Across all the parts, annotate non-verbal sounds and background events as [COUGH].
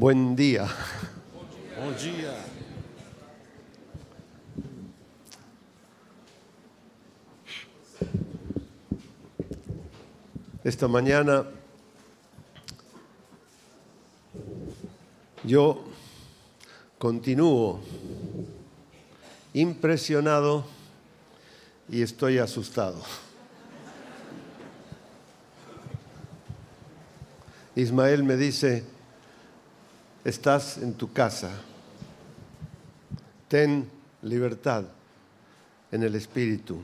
Buen día. Esta mañana yo continúo impresionado y estoy asustado. Ismael me dice, estás en tu casa, ten libertad en el espíritu.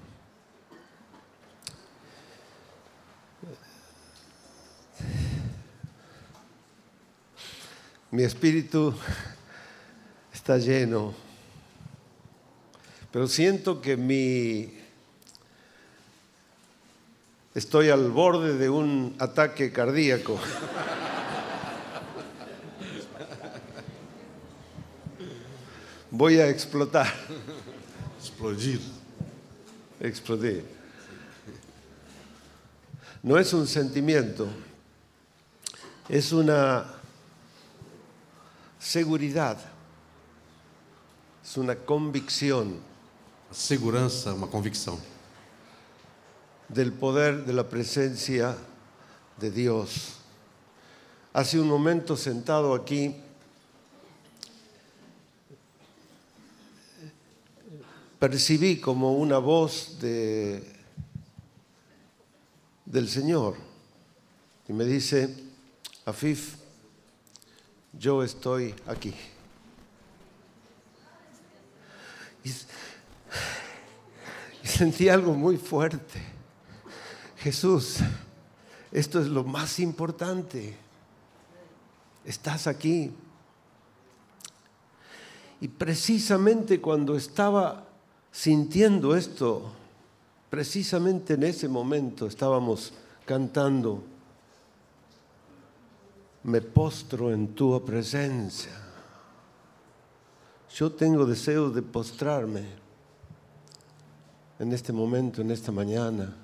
Mi espíritu está lleno, pero siento que mi estoy al borde de un ataque cardíaco. Voy a explotar, Explodir. explodir. No es un sentimiento, es una seguridad, es una convicción Segurança, uma convicção del poder de la presencia de Dios. Hace un momento sentado aquí, percibí como una voz de, del Señor y me dice, Afif, yo estoy aquí. Y, y sentí algo muy fuerte. Jesús, esto es lo más importante. Estás aquí. Y precisamente cuando estaba sintiendo esto, precisamente en ese momento estábamos cantando, me postro en tu presencia. Yo tengo deseo de postrarme en este momento, en esta mañana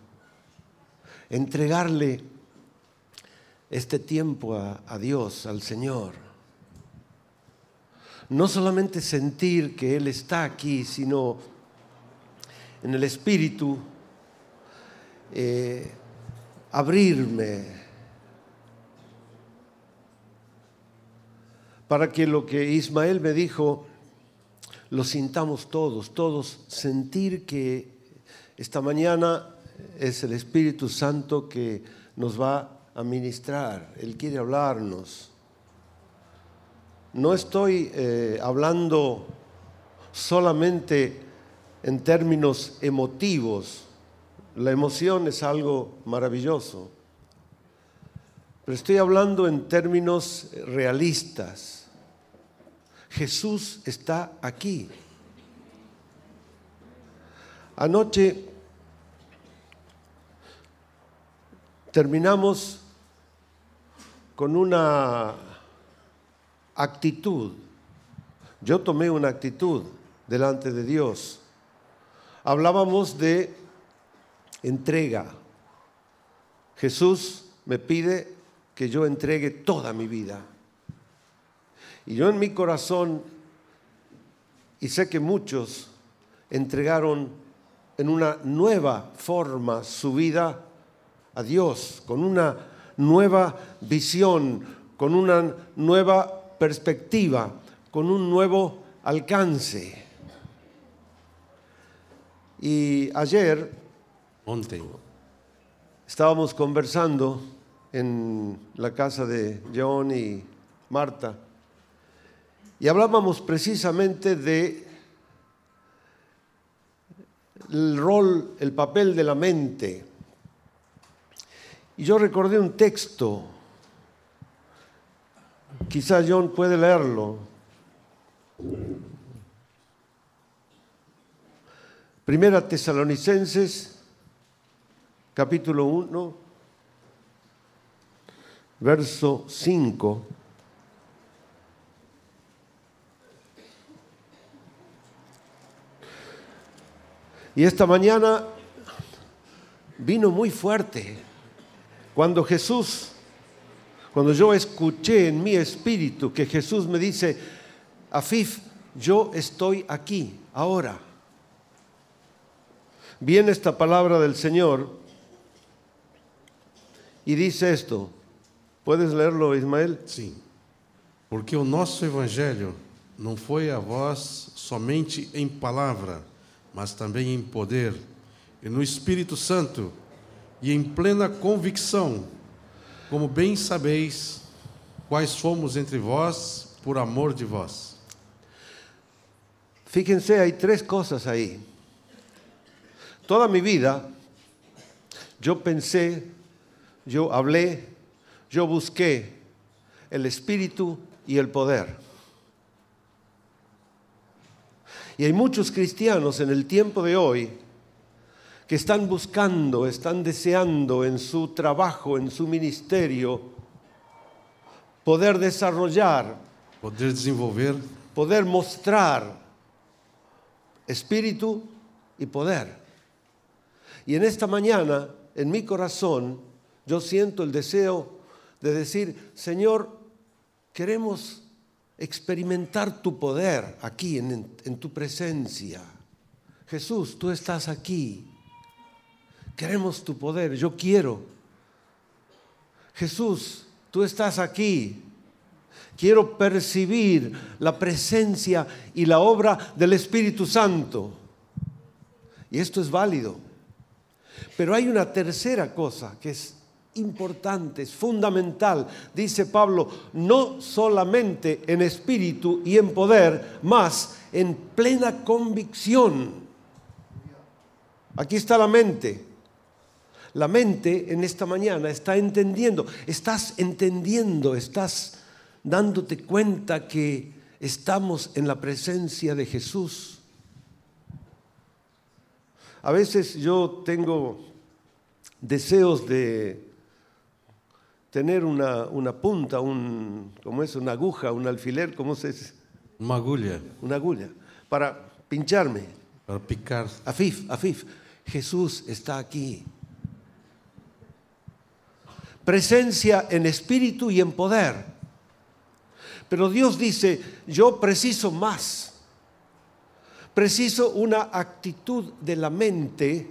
entregarle este tiempo a, a, Dios, al Señor. No solamente sentir que Él está aquí, sino en el Espíritu eh, abrirme para que lo que Ismael me dijo lo sintamos todos, todos, sentir que esta mañana es el Espíritu Santo que nos va a ministrar, Él quiere hablarnos. No estoy eh, hablando solamente en términos emotivos, la emoción es algo maravilloso, pero estoy hablando en términos realistas. Jesús está aquí. Anoche terminamos con una actitud. Yo tomé una actitud delante de Dios. Hablábamos de entrega. Jesús me pide que yo entregue toda mi vida. Y yo en mi corazón, y sé que muchos entregaron en una nueva forma su vida a Dios, con una nueva visión, con una nueva perspectiva, con un nuevo alcance. Y ayer estábamos conversando en la casa de John y Marta y hablábamos precisamente de el rol, el papel de la mente. Y yo recordé un texto, quizá John puede leerlo. Primera Tesalonicenses, capítulo 1, verso 5. Y esta mañana vino muy fuerte cuando Jesús, Cuando yo escuché en mi espíritu que Jesús me dice, Afif, yo estoy aquí, ahora. Viene esta palabra del Señor y dice esto. ¿Puedes leerlo, Ismael? Sim. Porque o nosso evangelho não foi a vós somente em palavra, mas também em poder, e no Espírito Santo, e em plena convicção, como bem sabeis, quais fomos entre vós por amor de vós. Fíjense, hay tres cosas ahí. Toda mi vida yo pensé, yo hablé, yo busqué el espíritu y el poder. Y hay muchos cristianos en el tiempo de hoy que están buscando, están deseando en su trabajo, en su ministerio, poder desarrollar, Poder desenvolver poder mostrar espíritu y poder. Y en esta mañana, en mi corazón, yo siento el deseo de decir, Señor, queremos experimentar tu poder aquí en, tu presencia. Jesús, tú estás aquí. Queremos tu poder, yo quiero. Jesús, tú estás aquí. Quiero percibir la presencia y la obra del Espíritu Santo. Y esto es válido. Pero hay una tercera cosa que es importante, es fundamental. Dice Pablo, no solamente en espíritu y en poder, más en plena convicción. Aquí está la mente. La mente en esta mañana está entendiendo, estás entendiendo, estás dándote cuenta que estamos en la presencia de Jesús. A veces yo tengo deseos de tener una, una punta, un, ¿cómo es? Una aguja, un alfiler, ¿cómo se dice? uma agulha Una agulla, para pincharme. para picar. Afif, Afif, Jesús está aquí. Presencia en espíritu y en poder. Pero Dios dice, yo preciso más. Preciso una actitud de la mente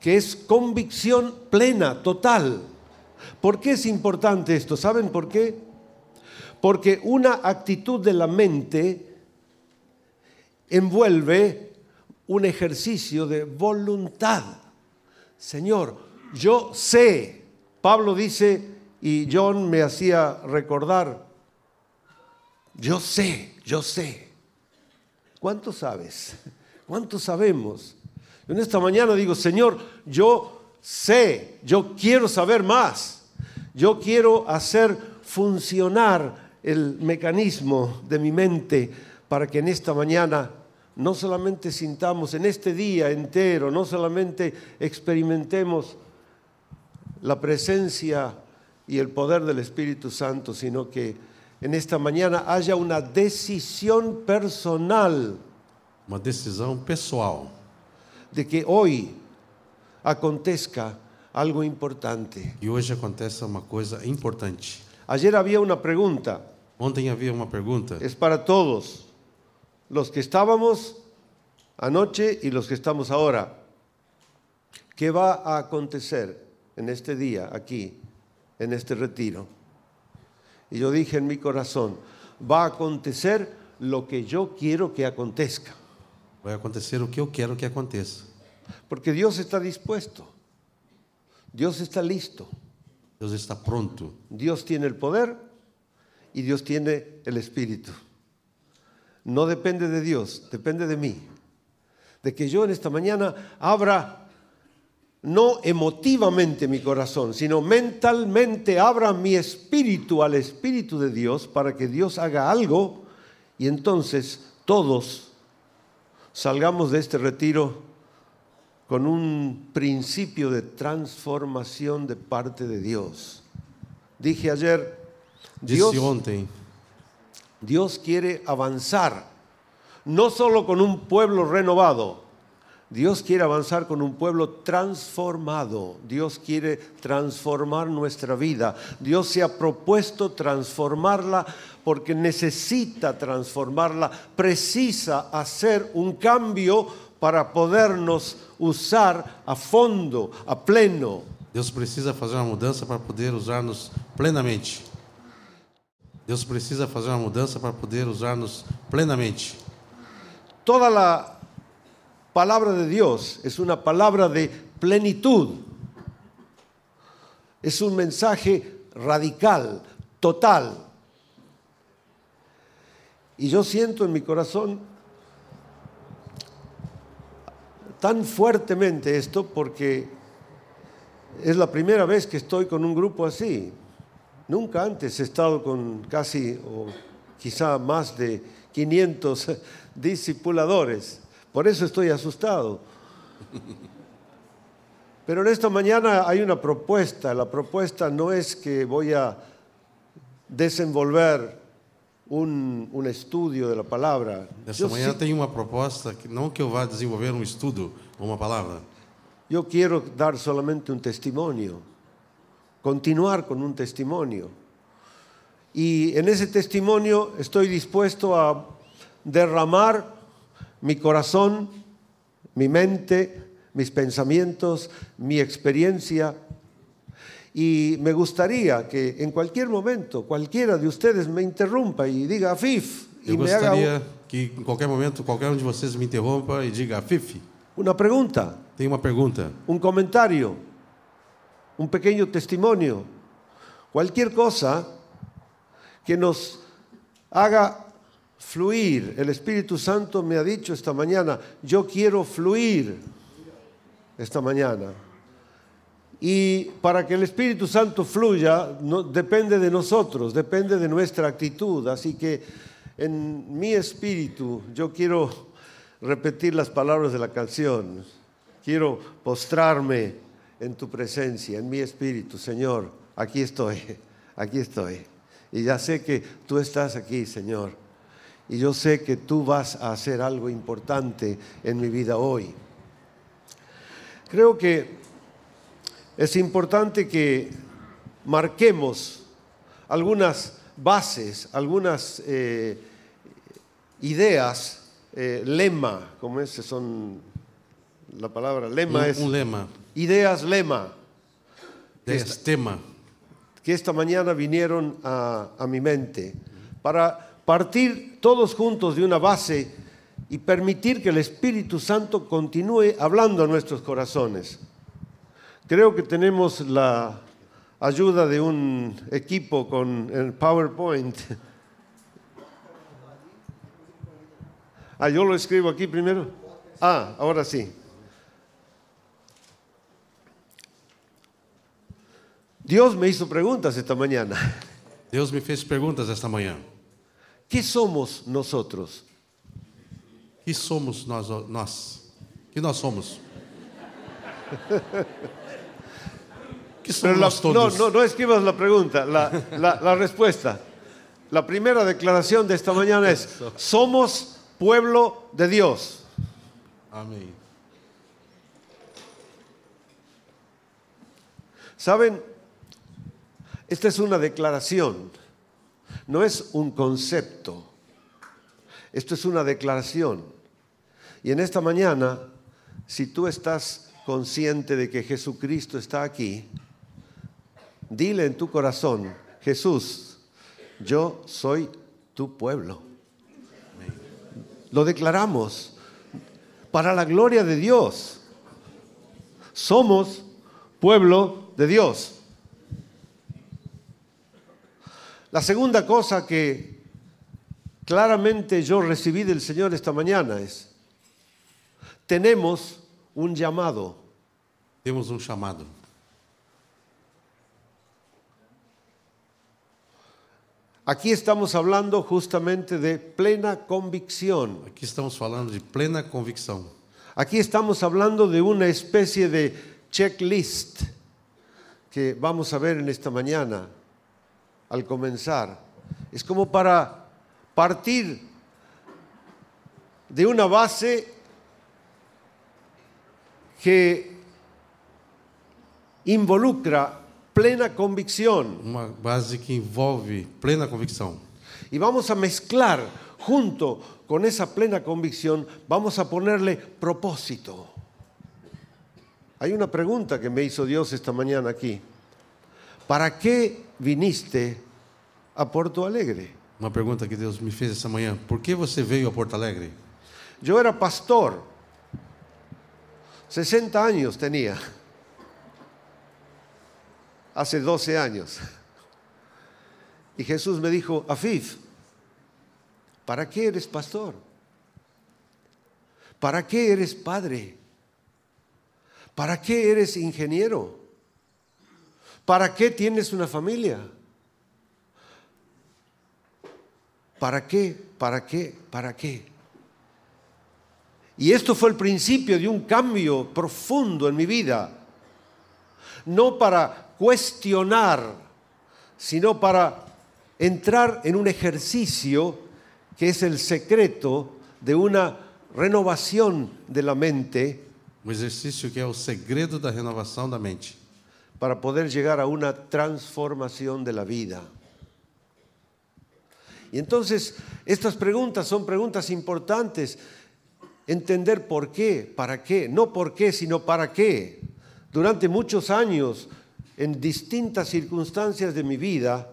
que es convicción plena, total. ¿Por qué es importante esto? ¿Saben por qué? Porque una actitud de la mente envuelve un ejercicio de voluntad. Señor, yo sé, Pablo dice, y John me hacía recordar, yo sé, yo sé. ¿Cuánto sabes? [LAUGHS] ¿Cuánto sabemos? En esta mañana digo, Señor, yo sé, yo quiero saber más. Yo quiero hacer funcionar el mecanismo de mi mente para que en esta mañana no solamente sintamos, en este día entero, no solamente experimentemos la presencia y el poder del Espíritu Santo, sino que en esta mañana haya una decisión personal Uma decisão pessoal de que hoy acontezca algo importante. e hoje acontece uma coisa importante. Ayer había una pregunta, Ontem havia uma pergunta es para todos, los que estábamos anoche y los que estamos ahora. ¿Qué va a acontecer en este día, aquí, en este retiro? Y yo dije en mi corazón, va a acontecer lo que yo quiero que acontezca, vai acontecer o que eu quero que aconteça. porque Dios está dispuesto, Dios está listo, Deus está pronto. Dios tiene el poder y Dios tiene el espíritu. No depende de Dios, depende de mí. De que yo en esta mañana abra no emotivamente mi corazón, sino mentalmente abra mi espíritu al espíritu de Dios para que Dios haga algo y entonces todos salgamos de este retiro con un principio de transformación de parte de Dios. Dije ayer, Dios, Dios quiere avanzar, no solo con un pueblo renovado, Dios quiere avanzar con un pueblo transformado. Dios quiere transformar nuestra vida. Dios se ha propuesto transformarla porque necesita transformarla. Precisa hacer un cambio para podernos usar a fondo, a pleno. Deus precisa fazer uma mudança para poder usar-nos plenamente. Deus precisa fazer uma mudança para poder usar-nos plenamente. Toda la palabra de Dios es una palabra de plenitud. Es un mensaje radical, total. Y yo siento en mi corazón tan fuertemente esto porque es la primera vez que estoy con un grupo así. Nunca antes he estado con casi o quizá más de 500 [LAUGHS] discipuladores. Por eso estoy asustado. Pero en esta mañana hay una propuesta. La propuesta no es que voy a desenvolver un, un estudio de la palabra. Nessa Yo, manhã sí- tem uma proposta, que não que eu vá desenvolver um estudo ou uma palavra. yo quiero dar solamente un testimonio, continuar con un testimonio. Y en ese testimonio estoy dispuesto a derramar mi corazón, mi mente, mis pensamientos, mi experiencia. Y me gustaría que en cualquier momento cualquiera de ustedes me interrumpa y diga FIF y Eu me haga gostaria que em qualquer momento qualquer um de vocês me interrompa e diga, Fifi, una pregunta. tem uma pergunta. un comentario, un pequeño testimonio, cualquier cosa que nos haga fluir. El Espíritu Santo me ha dicho esta mañana, yo quiero fluir esta mañana. Y para que el Espíritu Santo fluya, depende de nosotros, depende de nuestra actitud. Así que en mi espíritu yo quiero repetir las palabras de la canción. Quiero postrarme en tu presencia, en mi espíritu. Señor, aquí estoy, aquí estoy. Y ya sé que tú estás aquí, Señor. Y yo sé que tú vas a hacer algo importante en mi vida hoy. Creo que es importante que marquemos algunas bases, algunas eh, ideas, eh, lema, como es, son la palabra lema es um lema, ideas lema, dez, tema. que esta mañana vinieron a, a mi mente para partir todos juntos de una base y permitir que el Espíritu Santo continúe hablando a nuestros corazones. Creo que tenemos la ayuda de un equipo con el PowerPoint. Ah, yo lo escribo aquí primero. Ah, ahora sí. Dios me hizo preguntas esta mañana. Deus me fez perguntas esta manhã. ¿Qué somos nosotros? Que somos nós? Nós? Que nós somos? La- nós no, no, no escribas la pregunta, la, la- la respuesta. La primera declaración de esta mañana es, somos pueblo de Dios. Amém. ¿Saben? Esta es una declaración, no es un concepto. Esto es una declaración. Y en esta mañana, si tú estás consciente de que Jesucristo está aquí, dile en tu corazón, Jesús, yo soy tu pueblo. Lo declaramos para la gloria de Dios. Somos pueblo de Dios. La segunda cosa que claramente yo recibí del Señor esta mañana es, tenemos un llamado. Temos um chamado. Aquí estamos hablando justamente de plena convicción. Aqui estamos falando de plena convicção. Aquí estamos hablando de una especie de checklist que vamos a ver en esta mañana al comenzar. Es como para partir de una base que involucra plena convicción. Uma base que envolve plena convicção. Y vamos a mezclar junto con esa plena convicción, vamos a ponerle propósito. Hay una pregunta que me hizo Dios esta mañana aquí. ¿Para qué viniste a Porto Alegre? Uma pergunta que Deus me fez essa manhã: Por que você veio a Porto Alegre? Yo era pastor, 60 años tenía, hace 12 años. Y Jesús me dijo, Afif, ¿para qué eres pastor? ¿Para qué eres padre? ¿Para qué eres ingeniero? ¿Para qué tienes una familia? ¿Para qué? ¿Para qué? ¿Para qué? Y esto fue el principio de un cambio profundo en mi vida. No para cuestionar, sino para entrar en un ejercicio que es el secreto de una renovación de la mente Um exercício que é o segredo da renovação da mente, para poder llegar a una transformación de la vida. Y entonces estas preguntas son preguntas importantes. Entender por qué, para qué, no por qué, sino para qué. Durante muchos años, en distintas circunstancias de mi vida,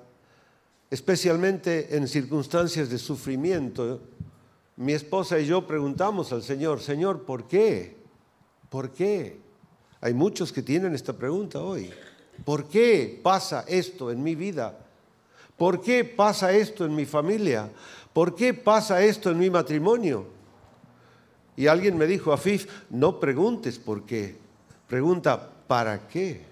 especialmente en circunstancias de sufrimiento, mi esposa y yo preguntamos al Señor, Señor, ¿por qué? ¿Por qué? Hay muchos que tienen esta pregunta hoy. ¿Por qué pasa esto en mi vida? ¿Por qué pasa esto en mi familia? ¿Por qué pasa esto en mi matrimonio? Y alguien me dijo, Afif, no preguntes por qué, pregunta para qué.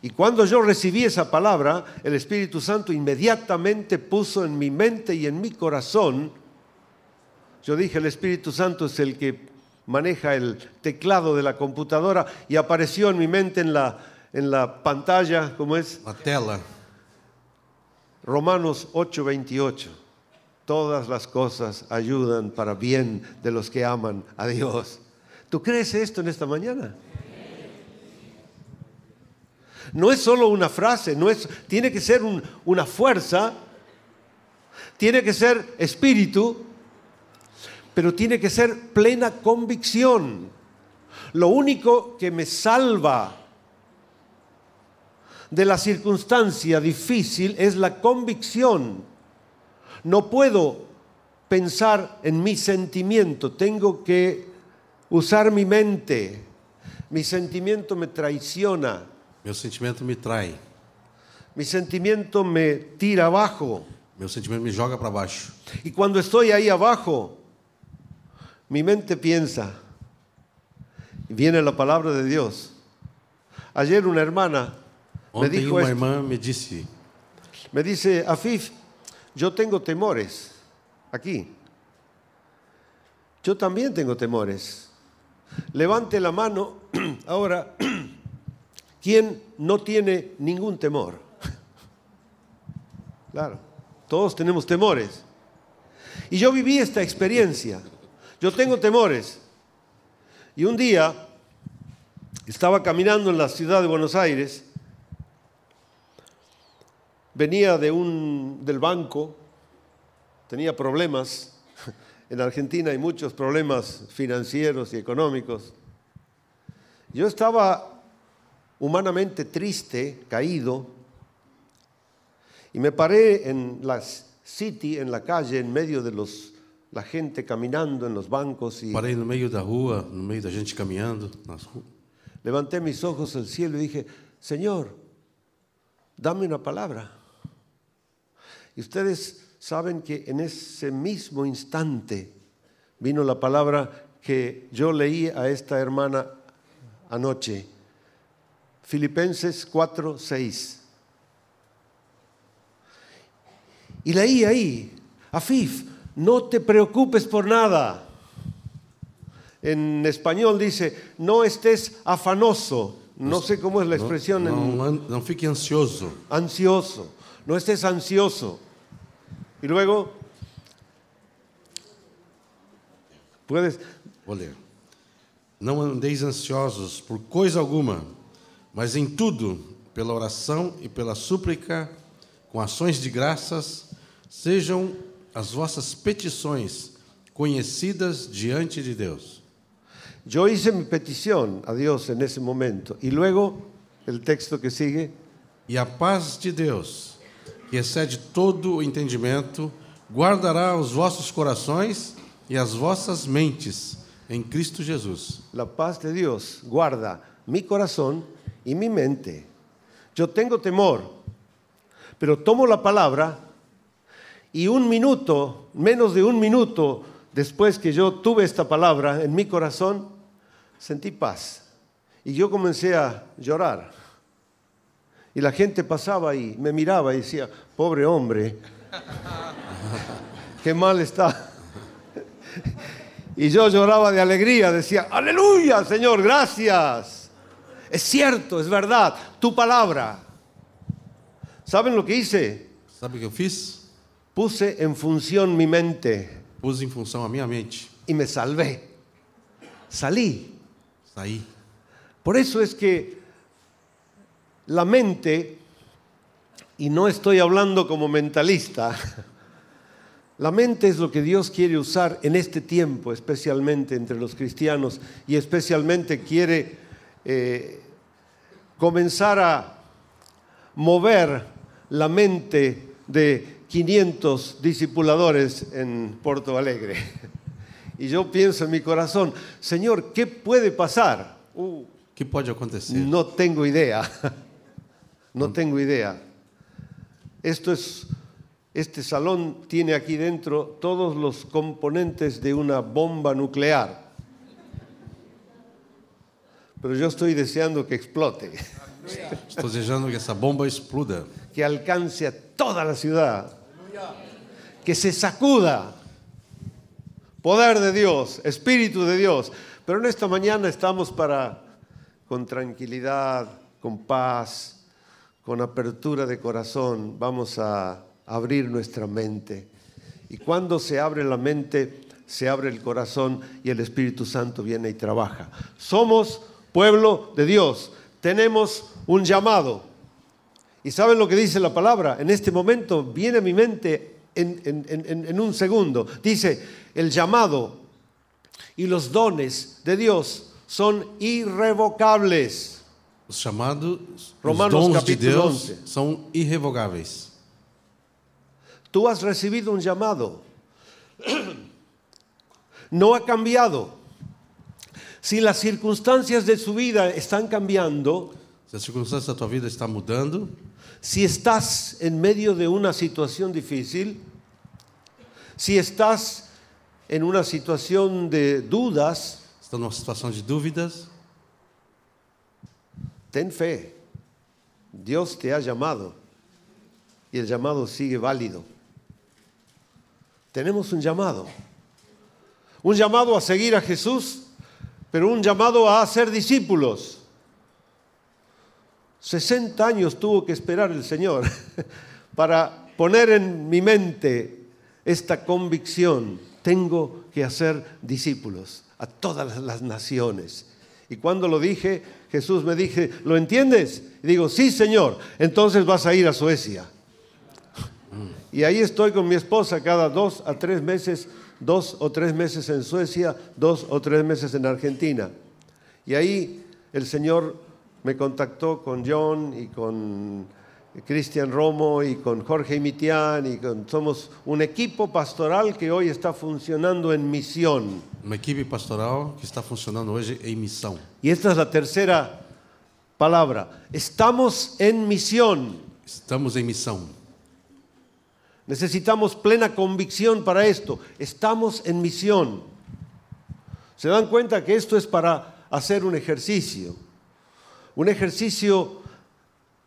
Y cuando yo recibí esa palabra, el Espíritu Santo inmediatamente puso en mi mente y en mi corazón, yo dije, el Espíritu Santo es el que maneja el teclado de la computadora y apareció en mi mente en la, en la pantalla, ¿cómo es? na tela, Romanos 8:28. Todas las cosas ayudan para bien de los que aman a Dios. ¿Tú crees esto en esta mañana? No es solo una frase, no es, tiene que ser un- una fuerza, tiene que ser espíritu, pero tiene que ser plena convicción. Lo único que me salva de la circunstancia difícil es la convicción. No puedo pensar en mi sentimiento, tengo que usar mi mente. Mi sentimiento me traiciona, meu sentimento me trai, mi sentimiento me tira abajo. meu sentimento me joga para baixo. Y cuando estoy ahí abajo, mi mente piensa, y viene la palabra de Dios. Ayer una hermana me Ontem dijo uma esto. irmã me disse: Me dice, Afif, yo tengo temores aquí. Yo también tengo temores. Levante la mano [CLEARS THROAT] ahora. [CLEARS THROAT] ¿Quién no tiene ningún temor? Claro, todos tenemos temores. Y yo viví esta experiencia. Yo tengo temores. Y un día estaba caminando en la ciudad de Buenos Aires venía de un, del banco, tenía problemas. [LAUGHS] En Argentina hay muchos problemas financieros y económicos. Yo estaba humanamente triste, caído, y me paré en la city, en la calle, en medio de los, la gente caminando en los bancos y Parei no meio da rua, no meio da gente caminhando. Nas levanté mis ojos al cielo y dije, Señor, dame una palabra. Y ustedes saben que en ese mismo instante vino la palabra que yo leí a esta hermana anoche. Filipenses 4, 6. Y leí ahí, Afif, no te preocupes por nada. En español dice, no estés afanoso. No sé cómo es la expresión en Não, an- não fique ansioso. ansioso, no estés ansioso. Y luego, puedes, Vou ler. Não andeis ansiosos por coisa alguma, mas em tudo, pela oração e pela súplica, com ações de graças, sejam as vossas petições conhecidas diante de Deus. Yo hice mi petición a Dios en ese momento y luego el texto que sigue, E a paz de Deus, que excede todo o entendimento, guardará os vossos corações e as vossas mentes em Cristo Jesus. la paz de Dios guarda mi corazón y mi mente. Yo tengo temor, pero tomo la palabra y un minuto, menos de un minuto después que yo tuve esta palabra en mi corazón, sentí paz. Y yo comencé a llorar. Y la gente pasaba y me miraba y decía, pobre hombre, qué mal está. Y yo lloraba de alegría, decía, aleluya, Señor, gracias. Es cierto, es verdad, tu palabra. ¿Saben lo que hice? Sabe o que fiz? Puse en función mi mente Pus em função a minha mente. y me salvé. Salí. Saí. Por eso es que la mente, y no estoy hablando como mentalista, [LAUGHS] la mente es lo que Dios quiere usar en este tiempo, especialmente entre los cristianos, y especialmente quiere eh, comenzar a mover la mente de 500 discipuladores en Porto Alegre. Y yo pienso en mi corazón, Señor, ¿qué puede pasar? Uh, O que pode acontecer? no tengo idea. No tengo idea. Esto es, este salón tiene aquí dentro todos los componentes de una bomba nuclear. Pero yo estoy deseando que explote, Estou desejando que essa bomba exploda, que alcance a toda la ciudad, que se sacuda. Poder de Dios, Espíritu de Dios. Pero en esta mañana estamos para, con tranquilidad, con paz, con apertura de corazón, vamos a abrir nuestra mente. Y cuando se abre la mente, se abre el corazón y el Espíritu Santo viene y trabaja. Somos pueblo de Dios, tenemos un llamado. ¿Y saben lo que dice la palabra? En este momento viene a mi mente en, en- en- en un segundo. Dice, el llamado y los dones de Dios son irrevocables. os chamados, os Romanos dons de capítulo Deus 11. são irrevogáveis. Tú has recibido un llamado. [CLEARS THROAT] No ha cambiado. Si las circunstancias de su vida están cambiando, Se a circunstância da tua vida está mudando, si estás en medio de una situación difícil, si estás en una situación de dudas, está numa situação de dúvidas, ten fe. Dios te ha llamado y el llamado sigue válido. Tenemos un llamado. Un llamado a seguir a Jesús, pero un llamado a ser discípulos. 60 años tuvo que esperar el Señor [LAUGHS] para poner en mi mente esta convicción. Tengo que hacer discípulos a todas las naciones. Y cuando lo dije, Jesús me dije, ¿lo entiendes? Y digo, sí, Señor, entonces vas a ir a Suecia. Y ahí estoy con mi esposa cada dos a tres meses, dos o tres meses en Suecia, dos o tres meses en Argentina. Y ahí el Señor me contactó con John y con Cristian Romo y con Jorge Mitián y con, somos un equipo pastoral que hoy está funcionando en misión. uma equipe pastoral que está funcionando hoje em missão. Y esta es la tercera palabra. Estamos en misión. Estamos em missão. Necesitamos plena convicción para esto. Estamos en misión. Se dan cuenta que esto es para hacer un ejercicio. Un ejercicio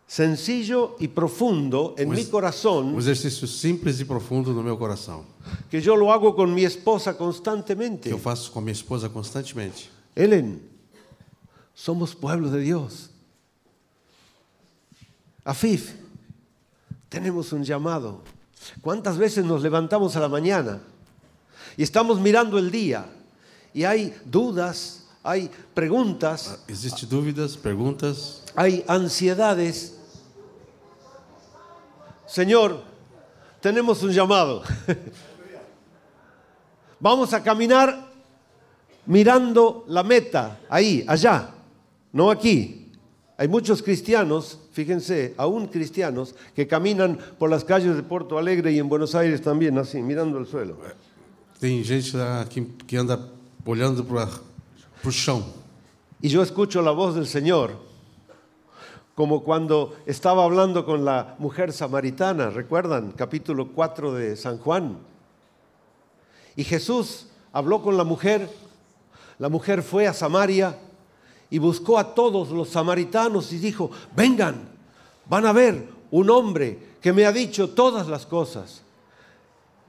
sencillo y profundo en mi corazón, Um exercício simples e profundo no meu coração, que yo lo hago con mi esposa que constantemente. eu faço com minha esposa constantemente. Ellen, somos pueblo de Dios. Afif, tenemos un llamado. ¿Cuántas veces nos levantamos a la mañana y estamos mirando el día y hay dudas, hay preguntas, Existem dúvidas, perguntas? hay ansiedades. Señor, tenemos un llamado. [LAUGHS] Vamos a caminar mirando la meta, ahí, allá, no aquí. Hay muchos cristianos, fíjense, aún cristianos, que caminan por las calles de Porto Alegre y en Buenos Aires también, así, mirando el suelo. Tem gente que, que anda olhando para Y yo escucho la voz del Señor, como cuando estaba hablando con la mujer samaritana, ¿recuerdan? Capítulo 4 de San Juan. Y Jesús habló con la mujer, la mujer fue a Samaria y buscó a todos los samaritanos y dijo, vengan, van a ver un hombre que me ha dicho todas las cosas.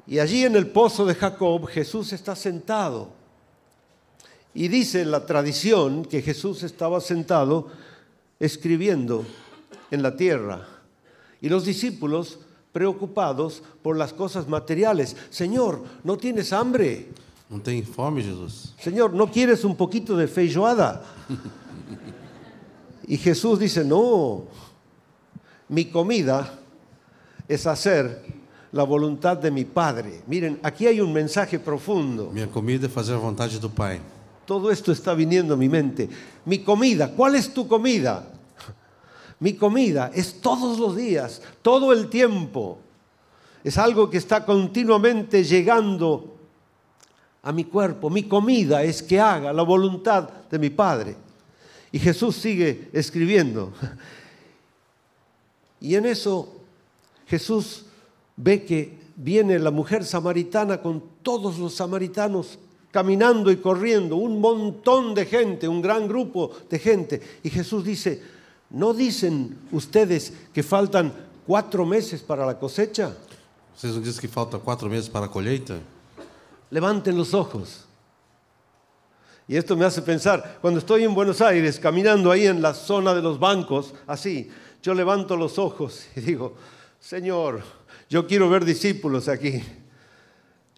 Y allí en el pozo de Jacob Jesús está sentado. Y dice la tradición que Jesús estaba sentado escribiendo en la tierra. Y los discípulos preocupados por las cosas materiales. Señor, ¿no tienes hambre? Não tem fome, Jesus? Señor, ¿no quieres un poquito de feijoada? [LAUGHS] Y Jesús dice, no, mi comida es hacer la voluntad de mi Padre. Miren, aquí hay un mensaje profundo. Minha comida é fazer a vontade do Pai. Todo esto está viniendo a mi mente. Mi comida, ¿cuál es tu comida? Mi comida es todos los días, todo el tiempo. Es algo que está continuamente llegando a mi cuerpo. Mi comida es que haga la voluntad de mi Padre. Y Jesús sigue escribiendo. Y en eso Jesús ve que viene la mujer samaritana con todos los samaritanos caminando y corriendo, un montón de gente, un gran grupo de gente. Y Jesús dice, ¿no dicen ustedes que faltan cuatro meses para la cosecha? Não dizem que falta quatro meses para a colheita? Levanten los ojos. Y esto me hace pensar, cuando estoy en Buenos Aires, caminando ahí en la zona de los bancos, así, yo levanto los ojos y digo, Señor, yo quiero ver discípulos aquí.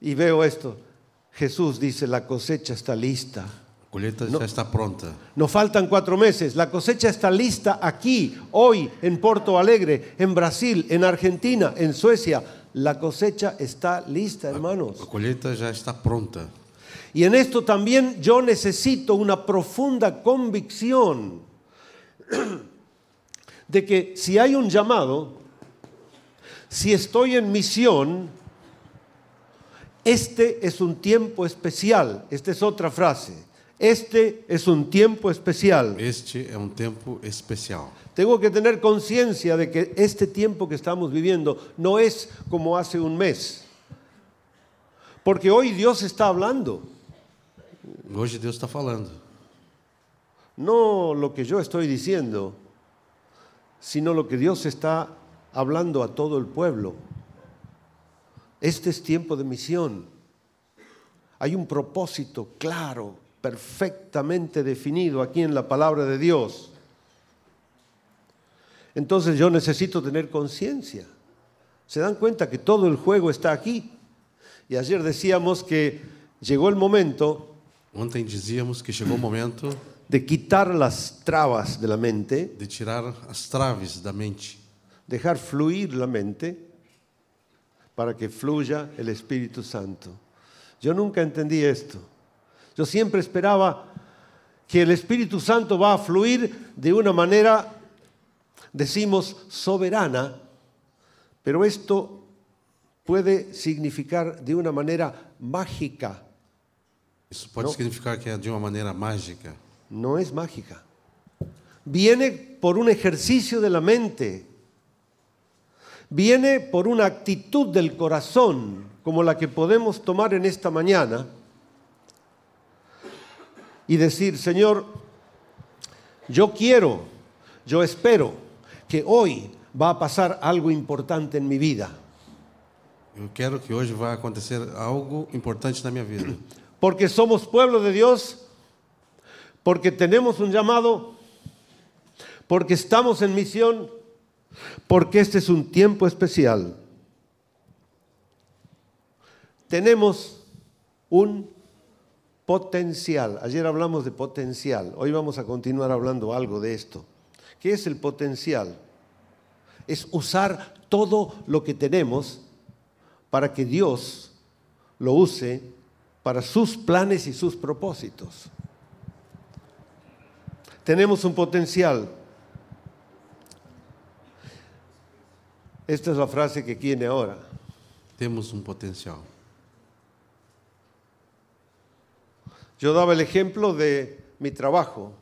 Y veo esto. Jesús dice, la cosecha está lista. A colheita No. já está pronta. Nos faltan cuatro meses. La cosecha está lista aquí, hoy, en Porto Alegre, en Brasil, en Argentina, en Suecia. La cosecha está lista, hermanos. A colheita já está pronta. Y en esto también yo necesito una profunda convicción de que si hay un llamado, si estoy en misión, este es un tiempo especial. Esta es otra frase. Este es un tiempo especial. Este é um tempo especial. Tengo que tener conciencia de que este tiempo que estamos viviendo no es como hace un mes. Porque hoy Dios está hablando. Hoje Deus está falando. No lo que yo estoy diciendo, sino lo que Dios está hablando a todo el pueblo. Este es tiempo de misión. Hay un propósito claro, perfectamente definido aquí en la palabra de Dios. Entonces yo necesito tener conciencia. ¿Se dan cuenta que todo el juego está aquí? Y ayer decíamos que llegó el momento Ontem dizíamos que chegou o momento de quitar las trabas de la mente, de tirar as traves da mente, dejar fluir la mente para que fluya el Espíritu Santo. Yo nunca entendí esto. Yo siempre esperaba que el Espíritu Santo va a fluir de una manera, decimos, soberana, pero esto puede significar de una manera mágica. Isso pode Não. significar que é de uma maneira mágica. No es mágica. Viene por un ejercicio de la mente. Viene por una actitud del corazón, como la que podemos tomar en esta mañana, y decir, Señor, yo quiero, yo espero que hoy va a pasar algo importante en mi vida, Eu quero que hoje vai acontecer algo importante na minha vida. [CLEARS THROAT] porque somos pueblo de Dios, porque tenemos un llamado, porque estamos en misión, porque este es un tiempo especial. Tenemos un potencial. Ayer hablamos de potencial, hoy vamos a continuar hablando algo de esto. ¿Qué es el potencial? Es usar todo lo que tenemos para que Dios lo use para sus planes y sus propósitos. Tenemos un potencial. Esta es la frase que viene ahora. Temos um potencial. Yo daba el ejemplo de mi trabajo.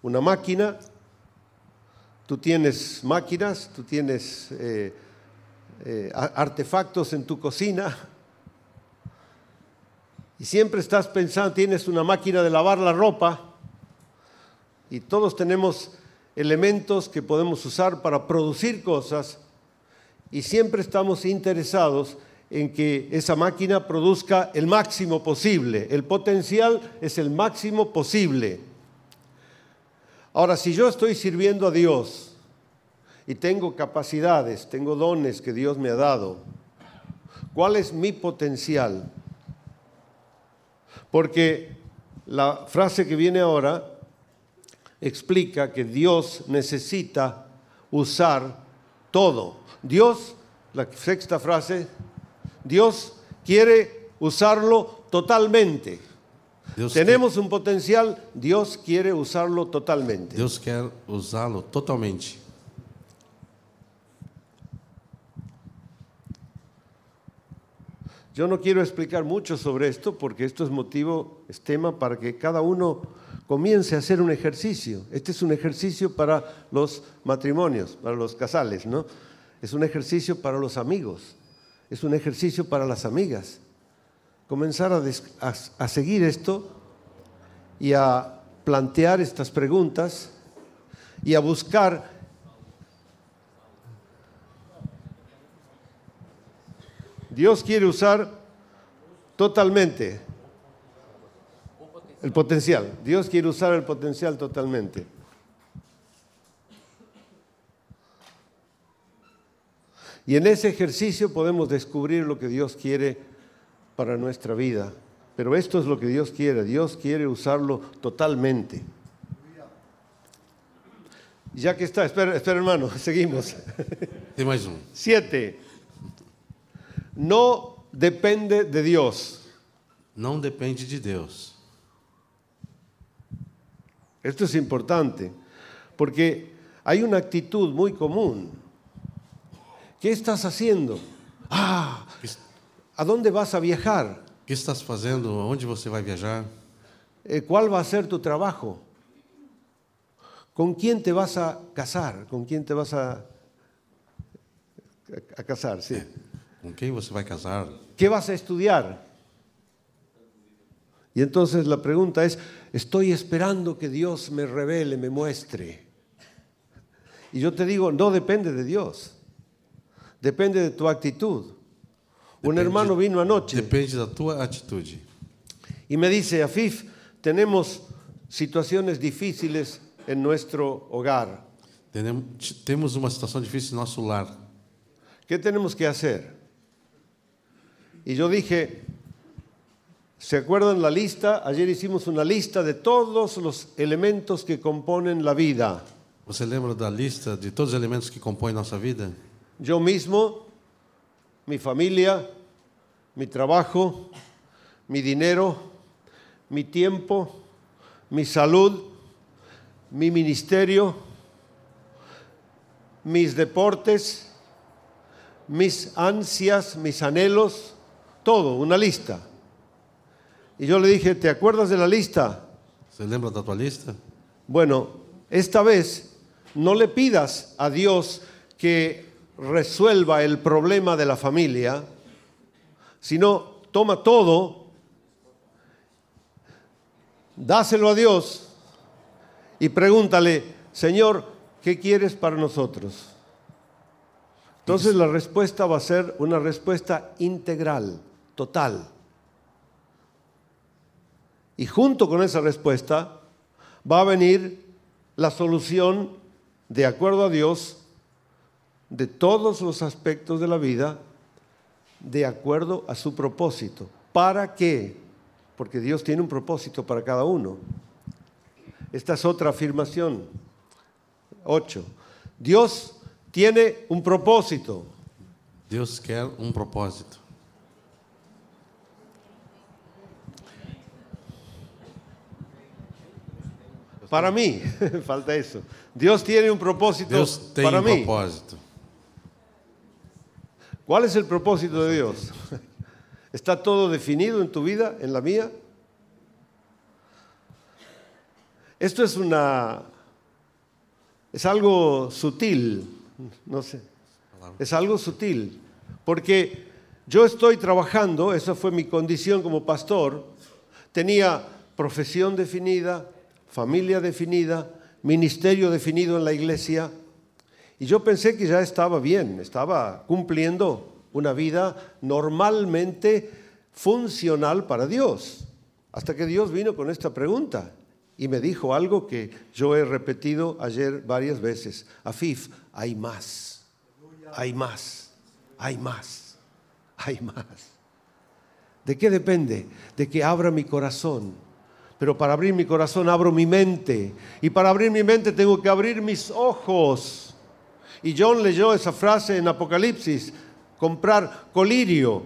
Una máquina, tú tienes máquinas, tú tienes eh, eh, artefactos en tu cocina y siempre estás pensando, tienes una máquina de lavar la ropa y todos tenemos elementos que podemos usar para producir cosas y siempre estamos interesados en que esa máquina produzca el máximo posible. El potencial es el máximo posible. Ahora, si yo estoy sirviendo a Dios y tengo capacidades, tengo dones que Dios me ha dado, ¿cuál es mi potencial? Porque la frase que viene ahora explica que Dios necesita usar todo. Dios, la sexta frase, Dios quiere usarlo totalmente. Tenemos un potencial, Dios quiere usarlo totalmente. Quer, Deus quer usá-lo totalmente. Yo no quiero explicar mucho sobre esto porque esto es motivo, es tema para que cada uno comience a hacer un ejercicio. Este es un ejercicio para los matrimonios, para los casales, ¿no? Es un ejercicio para los amigos, es un ejercicio para las amigas. Comenzar a, a seguir esto y a plantear estas preguntas y a buscar Dios quiere usar totalmente el potencial. Dios quiere usar el potencial totalmente. Y en ese ejercicio podemos descubrir lo que Dios quiere para nuestra vida. Pero esto es lo que Dios quiere. Dios quiere usarlo totalmente. Ya que está, espera, espera hermano, [LAUGHS] seguimos. Tem mais um. Siete, no depende de Dios. Não depende de Deus. Esto es importante, porque hay una actitud muy común. ¿Qué estás haciendo? Ah, ¿a dónde vas a viajar? O que estás fazendo? Onde você vai viajar? Eh, ¿Cuál va a ser tu trabajo? ¿Con quién te vas a casar? ¿Con quién te vas a, a casar? Sí. Com quem você vai casar? ¿Qué vas a estudiar? Y entonces la pregunta es, estoy esperando que Dios me revele, me muestre. Y yo te digo, no depende de Dios, depende de tu actitud. Un Depende- hermano vino anoche Depende da tua atitude. y me dice, Afif, tenemos situaciones difíciles en nuestro hogar. Tenem- t- Temos uma situação difícil no nosso lar. ¿Qué tenemos que hacer? Y yo dije, ¿se acuerdan la lista? Ayer hicimos una lista de todos los elementos que componen la vida. Você lembra da lista de todos os elementos que compõem nossa vida? Yo mismo, mi familia, mi trabajo, mi dinero, mi tiempo, mi salud, mi ministerio, mis deportes, mis ansias, mis anhelos, todo, una lista. Y yo le dije, ¿te acuerdas de la lista? Você lembra da tua lista? Bueno, esta vez no le pidas a Dios que resuelva el problema de la familia, sino toma todo, dáselo a Dios y pregúntale, Señor, ¿qué quieres para nosotros? Entonces la respuesta va a ser una respuesta integral, total. Y junto con esa respuesta va a venir la solución de acuerdo a Dios de todos los aspectos de la vida, de acuerdo a su propósito. ¿Para qué? porque Dios tiene un propósito para cada uno. Esta es otra afirmación. 8. Dios tiene un propósito. Deus quer um propósito. Para mí, [LAUGHS] falta eso. Dios tiene un propósito tem para um mí. propósito. ¿Cuál es el propósito de Dios? [LAUGHS] ¿Está todo definido en tu vida, en la mía? Esto es una es algo sutil, no sé. Es algo sutil, porque yo estoy trabajando, esa fue mi condición como pastor, tenía profesión definida, familia definida, ministerio definido en la iglesia, y yo pensé que ya estaba bien, estaba cumpliendo una vida normalmente funcional para Dios, hasta que Dios vino con esta pregunta y me dijo algo que yo he repetido ayer varias veces, Afif, hay más, hay más, hay más, hay más. ¿De qué depende? De que abra mi corazón. Pero para abrir mi corazón abro mi mente. Y para abrir mi mente tengo que abrir mis ojos. Y John leyó esa frase en Apocalipsis, comprar colirio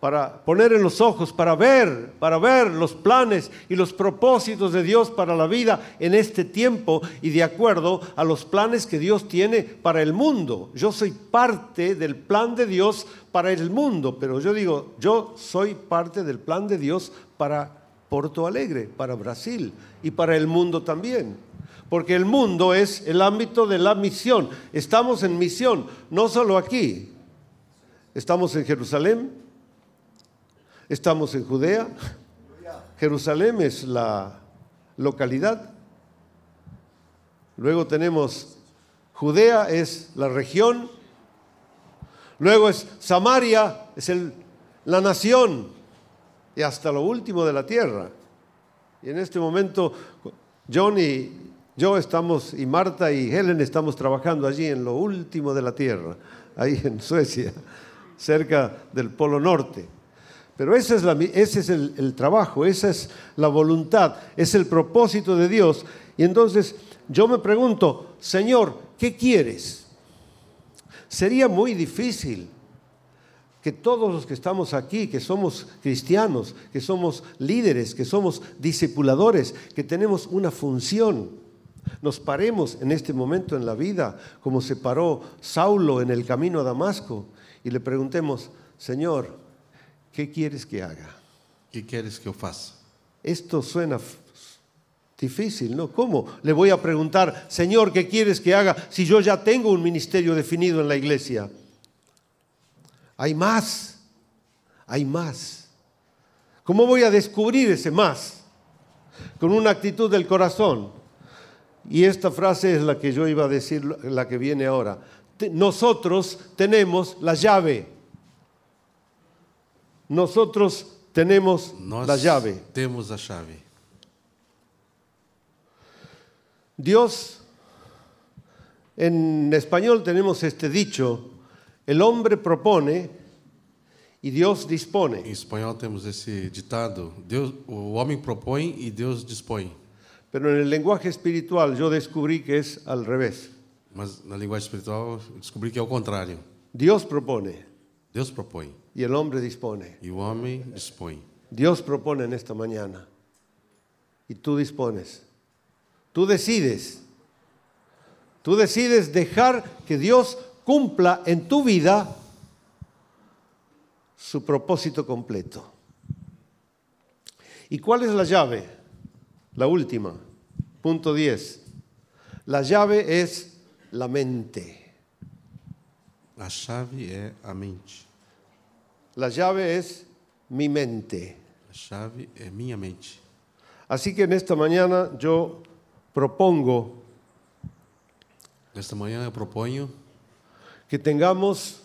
para poner en los ojos, para ver, para ver los planes y los propósitos de Dios para la vida en este tiempo y de acuerdo a los planes que Dios tiene para el mundo. Yo soy parte del plan de Dios para el mundo, pero yo digo, yo soy parte del plan de Dios para Porto Alegre, para Brasil y para el mundo también. Porque el mundo es el ámbito de la misión. Estamos en misión, no solo aquí. Estamos en Jerusalén, estamos en Judea. Jerusalén es la localidad. Luego tenemos Judea es la región. Luego es Samaria, es el, la nación. Y hasta lo último de la tierra. Y en este momento John y yo estamos, y Marta y Helen estamos trabajando allí en lo último de la tierra, ahí en Suecia, cerca del Polo Norte. Pero ese es, la- es el, el trabajo, esa es la voluntad, es el propósito de Dios. Y entonces yo me pregunto, Señor, ¿qué quieres? Sería muy difícil que todos los que estamos aquí, que somos cristianos, que somos líderes, que somos discipuladores, que tenemos una función, nos paremos en este momento en la vida, como se paró Saulo en el camino a Damasco, y le preguntemos, Señor, ¿qué quieres que haga? O que queres que faça? Esto suena difícil, ¿no? ¿Cómo le voy a preguntar, Señor, ¿qué quieres que haga si yo ya tengo un ministerio definido en la iglesia? Hay más, hay más. ¿Cómo voy a descubrir ese más? Con una actitud del corazón. Y esta frase es la que yo iba a decir, la que viene ahora. Nosotros tenemos la llave. Nosotros tenemos la llave. temos a chave. Dios, en español tenemos este dicho, el hombre propone y Dios Em dispone. espanhol temos esse ditado: Deus, o homem propõe e Deus dispõe. Pero en el lenguaje espiritual yo descubrí que es al revés. Mas na linguagem espiritual descobri que é o contrário. Dios propone Deus propõe y el hombre dispone. e o homem dispõe. Dios propone en esta mañana y tú dispones. Tú decides. Tú decides dejar que Dios cumpla en tu vida su propósito completo. ¿Y cuál es la llave? La última, punto 10. La llave es la mente. A chave é a mente. La llave es mi mente. A chave é minha mente. Así que en esta mañana yo propongo Nesta manhã eu proponho que tengamos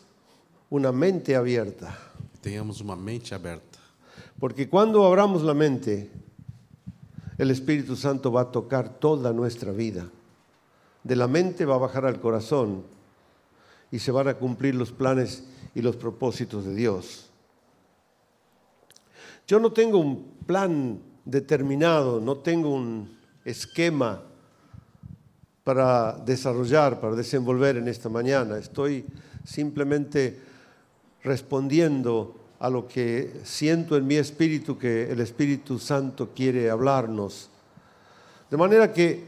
una mente abierta. que tenhamos uma mente aberta. Porque cuando abramos la mente, el Espíritu Santo va a tocar toda nuestra vida. De la mente va a bajar al corazón y se van a cumplir los planes y los propósitos de Dios. Yo no tengo un plan determinado, no tengo un esquema para desarrollar, para desenvolver en esta mañana. Estoy simplemente respondiendo a lo que siento en mi espíritu que el Espíritu Santo quiere hablarnos. De manera que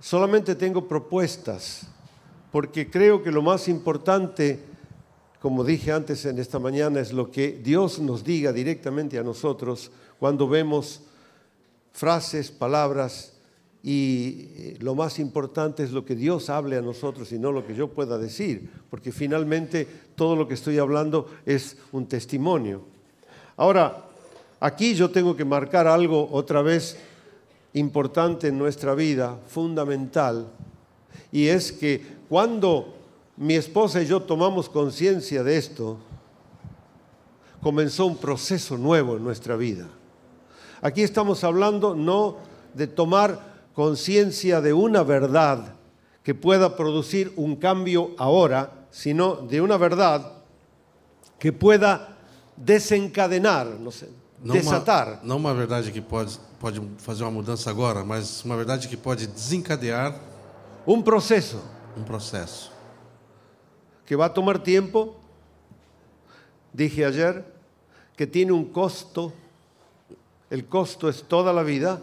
solamente tengo propuestas, porque creo que lo más importante, como dije antes en esta mañana, es lo que Dios nos diga directamente a nosotros cuando vemos frases, palabras, y eh, lo más importante es lo que Dios hable a nosotros y no lo que yo pueda decir, porque finalmente todo lo que estoy hablando es un testimonio. Ahora, aquí yo tengo que marcar algo otra vez importante en nuestra vida, fundamental, y es que cuando mi esposa y yo tomamos conciencia de esto, comenzó un proceso nuevo en nuestra vida. Aquí estamos hablando no de tomar conciencia de una verdad que pueda producir un cambio ahora, sino de una verdad que pueda desencadenar, no sé, Não desatar. Uma, não uma verdade que pode, pode fazer uma mudança agora, mas uma verdade que pode desencadear un proceso um processo. que va a tomar tiempo, dije ayer, que tiene un costo, el costo es toda la vida,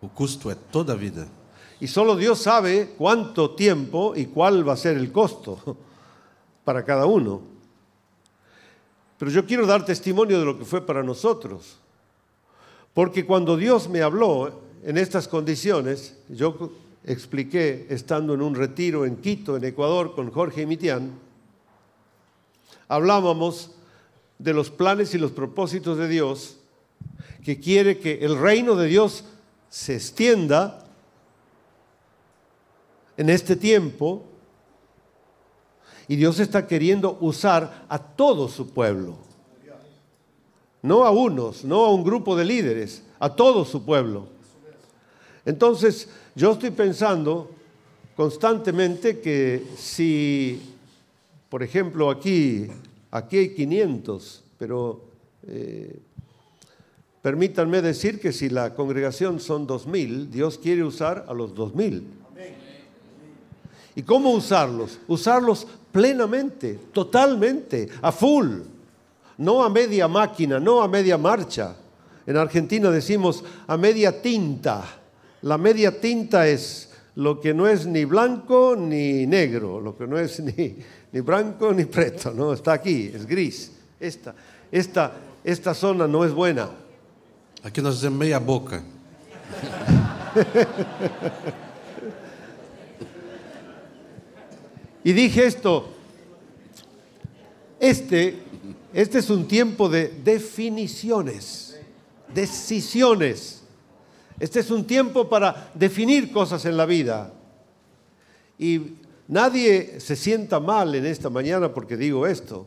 O custo é toda vida. y solo Dios sabe cuánto tiempo y cuál va a ser el costo [LAUGHS] para cada uno. Pero yo quiero dar testimonio de lo que fue para nosotros, porque cuando Dios me habló en estas condiciones, yo expliqué estando en un retiro en Quito, en Ecuador, con Jorge y Mitián, hablábamos de los planes y los propósitos de Dios, que quiere que el reino de Dios se extienda en este tiempo y Dios está queriendo usar a todo su pueblo, no a unos, no a un grupo de líderes, a todo su pueblo. Entonces, yo estoy pensando constantemente que si, por ejemplo, aquí, aquí hay 500, pero eh, permítanme decir que si la congregación son 2000, Dios quiere usar a los 2000. ¿Y cómo usarlos? Usarlos plenamente, totalmente, a full, no a media máquina, no a media marcha. En Argentina decimos a media tinta. La media tinta es lo que no es ni blanco ni negro, lo que no es ni, ni blanco ni preto, no, está aquí, es gris. Esta, esta, esta zona no es buena. Aqui nós dizemos meia boca. Y dije esto, este, este es un tiempo de definiciones, decisiones. Este es un tiempo para definir cosas en la vida. Y nadie se sienta mal en esta mañana porque digo esto.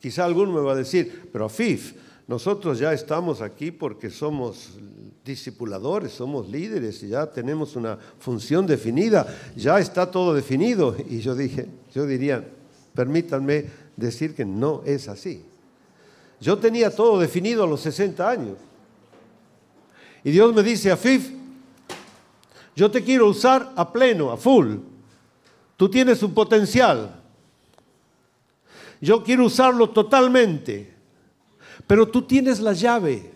Quizá alguno me va a decir, pero Afif, nosotros ya estamos aquí porque somos discipuladores, somos líderes y ya tenemos una función definida, ya está todo definido. Y yo dije, yo diría, permítanme decir que no es así. Yo tenía todo definido a los 60 años. Y Dios me dice, Afif, yo te quiero usar a pleno, a full. Tú tienes un potencial. Yo quiero usarlo totalmente. Pero tú tienes la llave.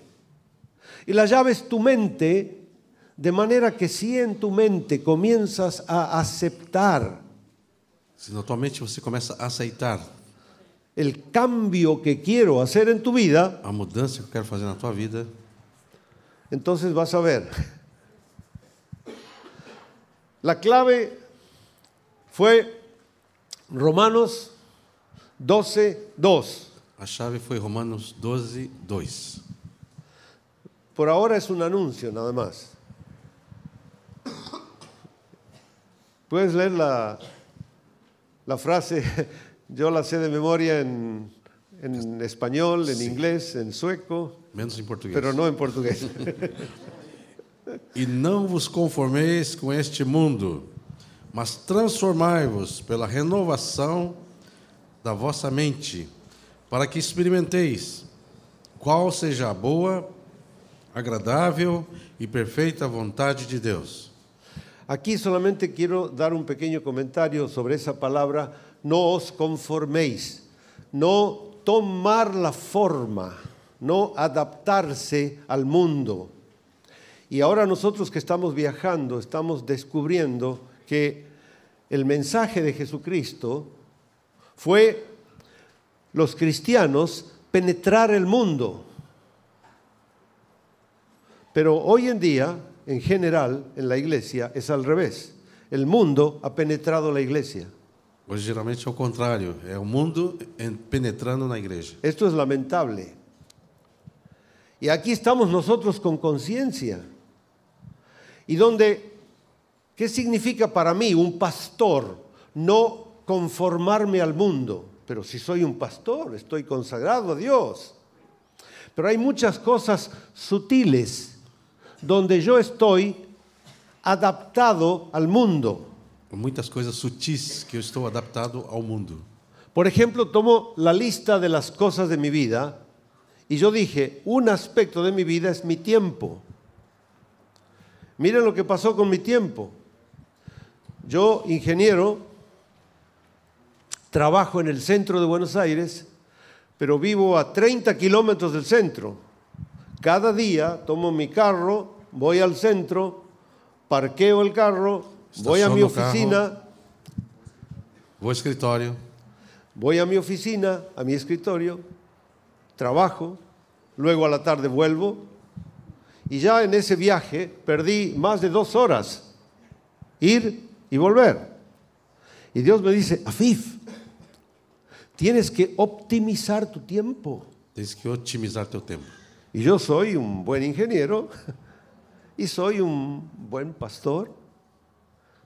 Y la llave es tu mente, de manera que si en tu mente comienzas a aceptar Se na tua mente você começa a aceitar el cambio que quiero hacer en tu vida, a mudança que eu quero fazer na tua vida, entonces vas a ver. La clave fue Romanos 12, 2. A chave foi Romanos 12, 2. Por ahora es un anuncio nada más. Puedes leer la, la frase, [LAUGHS] yo la sé de memoria en, en español, en inglés, en sueco, Menos em português. pero no en portugués. [LAUGHS] E não vos conformeis com este mundo, mas transformai-vos pela renovação da vossa mente, para que experimenteis qual seja a boa, agradável e perfeita vontade de Deus. Aquí solamente quiero dar un pequeño comentario sobre esa palabra, no os conforméis, no tomar la forma, no adaptarse al mundo. Y ahora nosotros que estamos viajando, estamos descubriendo que el mensaje de Jesucristo fue los cristianos penetrar el mundo. Pero hoy en día, en general, en la iglesia, es al revés. El mundo ha penetrado la iglesia. Hoje geralmente é o contrário, é o mundo en- penetrando na igreja. Esto es lamentable. Y aquí estamos nosotros con conciencia. Y donde, ¿qué significa para mí un pastor? No conformarme al mundo. Pero si soy un pastor, estoy consagrado a Dios. Pero hay muchas cosas sutiles donde yo estoy adaptado al mundo. Muitas coisas sutis que eu estou adaptado ao mundo. Por ejemplo, tomo la lista de las cosas de mi vida y yo dije, un aspecto de mi vida es mi tiempo. Miren lo que pasó con mi tiempo. Yo, ingeniero, trabajo en el centro de Buenos Aires, pero vivo a 30 kilómetros del centro. Cada día tomo mi carro, voy al centro, parqueo el carro, voy a mi el carro. oficina, Vou ao escritório, Voy a mi oficina, a mi escritorio, trabajo, luego a la tarde vuelvo y ya en ese viaje perdí más de dos horas, ir y volver. Y Dios me dice, Afif, tienes que optimizar tu tiempo. tens que otimizar teu tempo. Y yo soy un buen ingeniero y soy un buen pastor,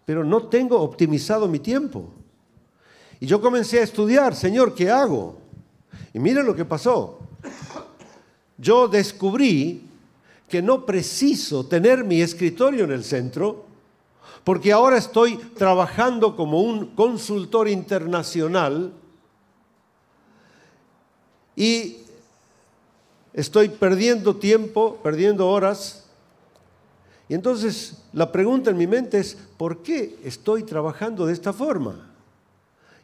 pero no tengo optimizado mi tiempo. Y yo comencé a estudiar, Señor, ¿qué hago? Y mira lo que pasó. Yo descubrí que no preciso tener mi escritorio en el centro, porque ahora estoy trabajando como un consultor internacional y estoy perdiendo tiempo, perdiendo horas. Y entonces la pregunta en mi mente es, ¿por qué estoy trabajando de esta forma?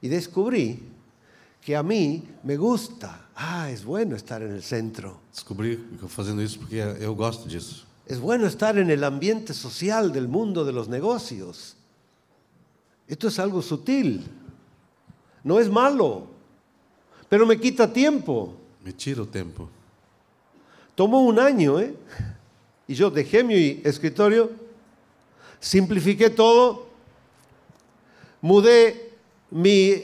Y descubrí que a mí me gusta, ah, es bueno estar en el centro, Descobri que fazendo isso porque eu gosto disso. es bueno estar en el ambiente social del mundo de los negocios. Esto es algo sutil, no es malo, pero me quita tiempo. Me tira o tempo. Tomó un año, ¿eh? Y yo dejé mi escritorio, simplifiqué todo, mudé mi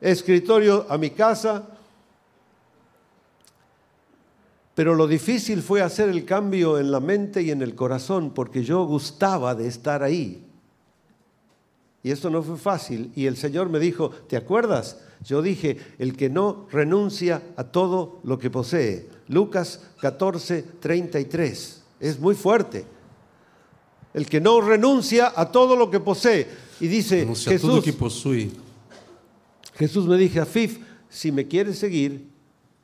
escritorio a mi casa, pero lo difícil fue hacer el cambio en la mente y en el corazón, porque yo gustaba de estar ahí. Y esto no fue fácil. Y el Señor me dijo, ¿te acuerdas? Yo dije, el que no renuncia a todo lo que posee. Lucas 14, 33. Es muy fuerte. El que no renuncia a todo lo que posee. Y dice tudo Jesús, que possui. Jesús me dijo, Afif, si me quieres seguir,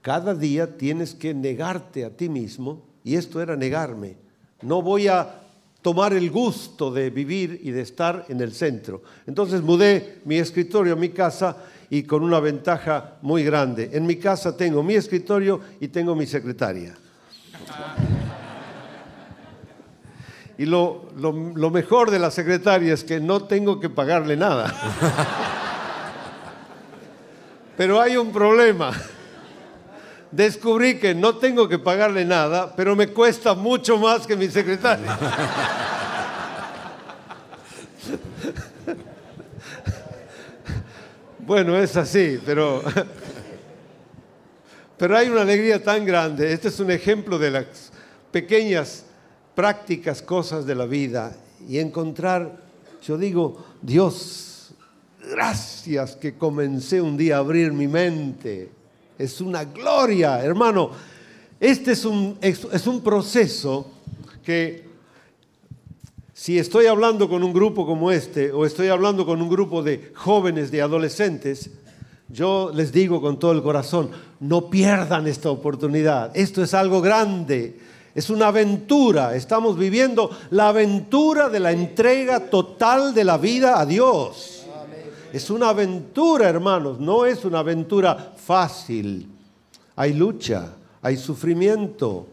cada día tienes que negarte a ti mismo. Y esto era negarme. No voy a tomar el gusto de vivir y de estar en el centro. Entonces mudé mi escritorio a mi casa y con una ventaja muy grande. En mi casa tengo mi escritorio y tengo mi secretaria. Y lo, lo- mejor de la secretaria es que no tengo que pagarle nada. [LAUGHS] Pero hay un problema. Descubrí que no tengo que pagarle nada, pero me cuesta mucho más que mi secretaria. Bueno, es así, pero, pero hay una alegría tan grande. Este es un ejemplo de las pequeñas prácticas cosas de la vida y encontrar, yo digo, Dios, gracias que comencé un día a abrir mi mente. Es una gloria, hermano. Este es un, es, un proceso que si estoy hablando con un grupo como este o estoy hablando con un grupo de jóvenes, de adolescentes, yo les digo con todo el corazón, no pierdan esta oportunidad. Esto es algo grande. Es una aventura. Estamos viviendo la aventura de la entrega total de la vida a Dios. Es una aventura, hermanos. No es una aventura fácil. Hay lucha, hay sufrimiento,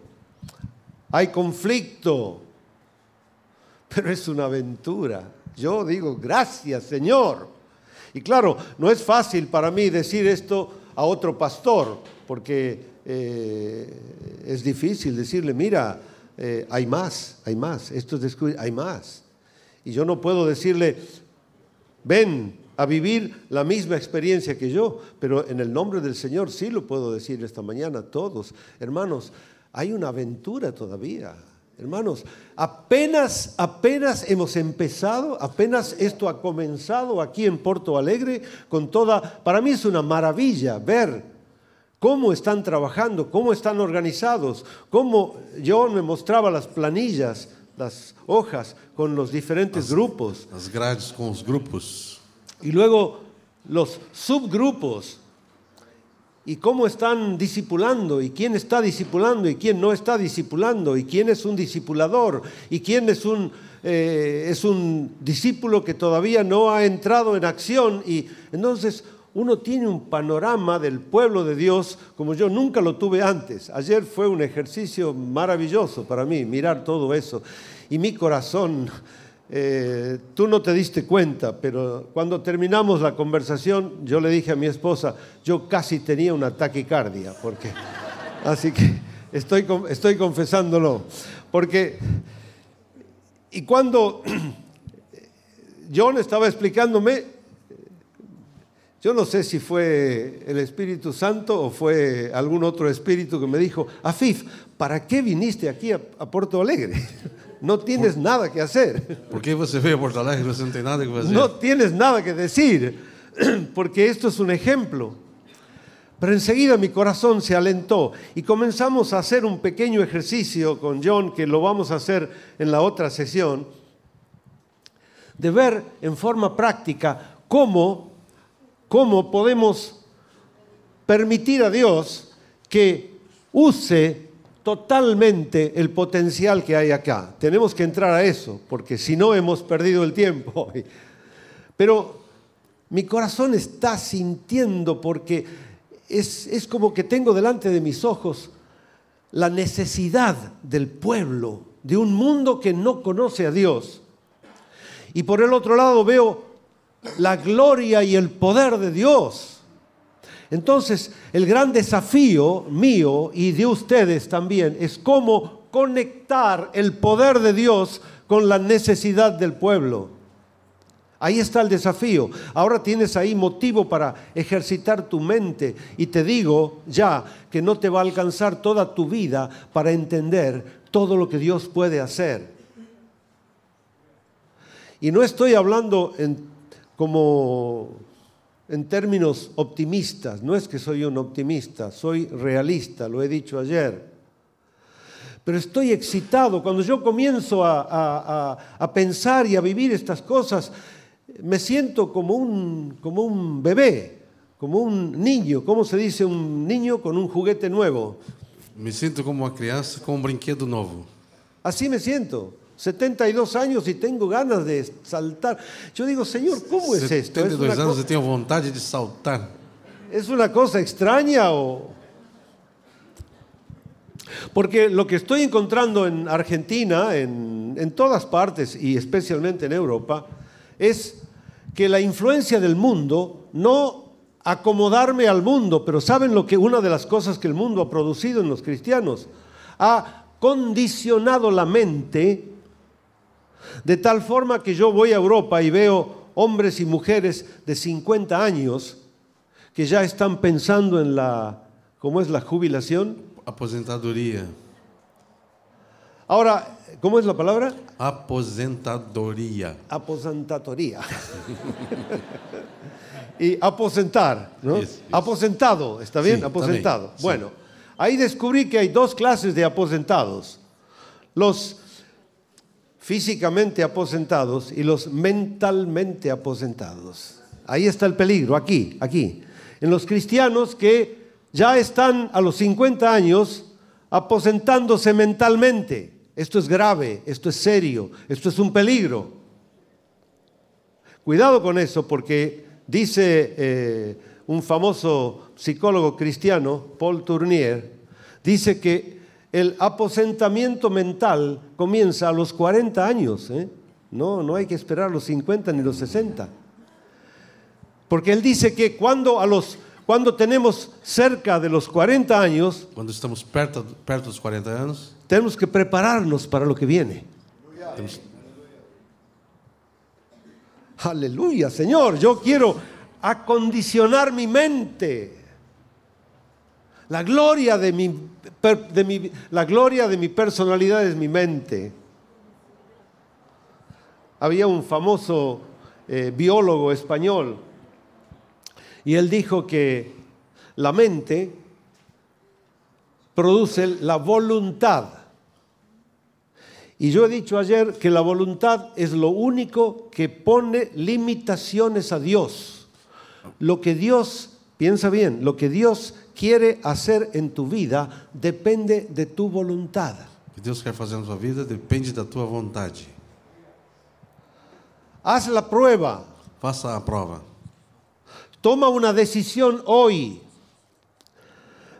hay conflicto. Pero es una aventura. Yo digo, gracias Señor. Y claro, no es fácil para mí decir esto a otro pastor, porque eh, es difícil decirle, mira, eh, hay más, hay más, esto es hay más. Y yo no puedo decirle, ven a vivir la misma experiencia que yo, pero en el nombre del Señor sí lo puedo decir esta mañana a todos. Hermanos, hay una aventura todavía. Hermanos, apenas, apenas hemos empezado, apenas esto ha comenzado aquí en Porto Alegre con toda, para mí es una maravilla ver cómo están trabajando, cómo están organizados, cómo yo me mostraba las planillas, las hojas con los diferentes grupos. Las grades con los grupos. Y luego los subgrupos y cómo están discipulando y quién está discipulando y quién no está discipulando y quién es un discipulador y quién es un, eh, es un discípulo que todavía no ha entrado en acción. Y entonces uno tiene un panorama del pueblo de Dios como yo nunca lo tuve antes. Ayer fue un ejercicio maravilloso para mí mirar todo eso y mi corazón eh, tú no te diste cuenta, pero cuando terminamos la conversación, yo le dije a mi esposa, yo casi tenía una taquicardia, porque, [LAUGHS] así que estoy, estoy confesándolo, porque, y cuando [CLEARS THROAT] John estaba explicándome, yo no sé si fue el Espíritu Santo o fue algún otro espíritu que me dijo, Afif, ¿para qué viniste aquí a, a Porto Alegre? [LAUGHS] No tienes nada que hacer. ¿Por qué você veio a Porto Alegre no tiene nada que hacer? No tienes nada que decir, [CLEARS THROAT] porque esto es un ejemplo. Pero enseguida mi corazón se alentó y comenzamos a hacer un pequeño ejercicio con John, que lo vamos a hacer en la otra sesión, de ver en forma práctica cómo, cómo podemos permitir a Dios que use totalmente el potencial que hay acá. Tenemos que entrar a eso, porque si no hemos perdido el tiempo. [LAUGHS] Pero mi corazón está sintiendo porque es, es como que tengo delante de mis ojos la necesidad del pueblo, de un mundo que no conoce a Dios. Y por el otro lado veo la gloria y el poder de Dios entonces, el gran desafío mío y de ustedes también es cómo conectar el poder de Dios con la necesidad del pueblo. Ahí está el desafío. Ahora tienes ahí motivo para ejercitar tu mente y te digo ya que no te va a alcanzar toda tu vida para entender todo lo que Dios puede hacer. Y no estoy hablando en, como en términos optimistas. No es que soy un optimista, soy realista, lo he dicho ayer. Pero estoy excitado. Cuando yo comienzo a, pensar y a vivir estas cosas, me siento como un, como un bebé, como un niño. ¿Cómo se dice un niño con un juguete nuevo? Me siento como una crianza con un brinquedo nuevo. Así me siento. 72 años y tengo ganas de saltar. Yo digo, Señor, ¿cómo es esto? 72 años y tengo voluntad de saltar. ¿Es una cosa extraña o...? Porque lo que estoy encontrando en Argentina, en, en todas partes y especialmente en Europa, es que la influencia del mundo, no acomodarme al mundo, pero ¿saben lo que una de las cosas que el mundo ha producido en los cristianos? Ha condicionado la mente de tal forma que yo voy a Europa y veo hombres y mujeres de 50 años que ya están pensando en la, ¿cómo es la jubilación? Aposentadoría. Ahora, ¿cómo es la palabra? Aposentadoría. Aposentatoría. [LAUGHS] y aposentar, ¿no? Aposentado, ¿está bien? Aposentado. bueno, ahí descubrí que hay dos clases de aposentados. Los físicamente aposentados y los mentalmente aposentados. Ahí está el peligro, aquí, aquí. en los cristianos que ya están a los 50 años aposentándose mentalmente. Esto es grave, esto es serio, esto es un peligro. Cuidado con eso porque dice eh, un famoso psicólogo cristiano, Paul Tournier, dice que el aposentamiento mental comienza a los 40 años. ¿eh? No, no hay que esperar los 50 ni los 60. Porque él dice que cuando, a los, cuando tenemos cerca de los 40 años, Quando estamos perto, perto dos 40 anos, tenemos que prepararnos para lo que viene. Aleluya, Señor, yo quiero acondicionar mi mente. La gloria de mi, de mi- la gloria de mi personalidad es mi mente. Había un famoso eh, biólogo español y él dijo que la mente produce la voluntad. Y yo he dicho ayer que la voluntad es lo único que pone limitaciones a Dios. Lo que Dios, piensa bien, lo que Dios quiere hacer en tu vida depende de tu voluntad. o que Deus quer fazer na tua vida depende da tua vontade. Haz la prueba, Faça a prova. toma una decisión hoy.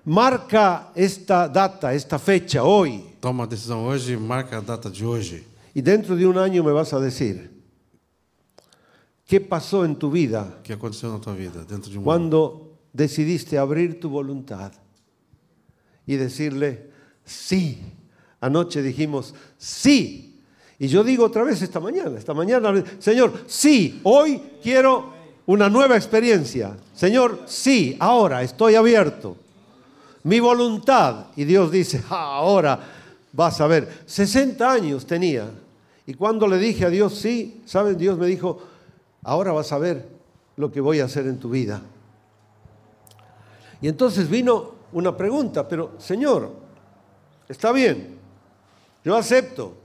Marca esta data, esta fecha, hoy. Toma a decisão hoje, marca a data de hoje. Y dentro de un año me vas a decir, ¿qué pasó en tu vida O que aconteceu na tua vida dentro de um ano. cuando decidiste abrir tu voluntad y decirle, sí. Anoche dijimos, sí. Y yo digo otra vez esta mañana, esta mañana, Señor, sí, hoy quiero una nueva experiencia. Señor, sí, ahora estoy abierto. Mi voluntad. Y Dios dice, "Ah, ahora vas a ver. 60 años tenía. Y cuando le dije a Dios, sí, ¿saben? Dios me dijo, ahora vas a ver lo que voy a hacer en tu vida. Y entonces vino una pregunta, pero Señor, está bien, yo acepto,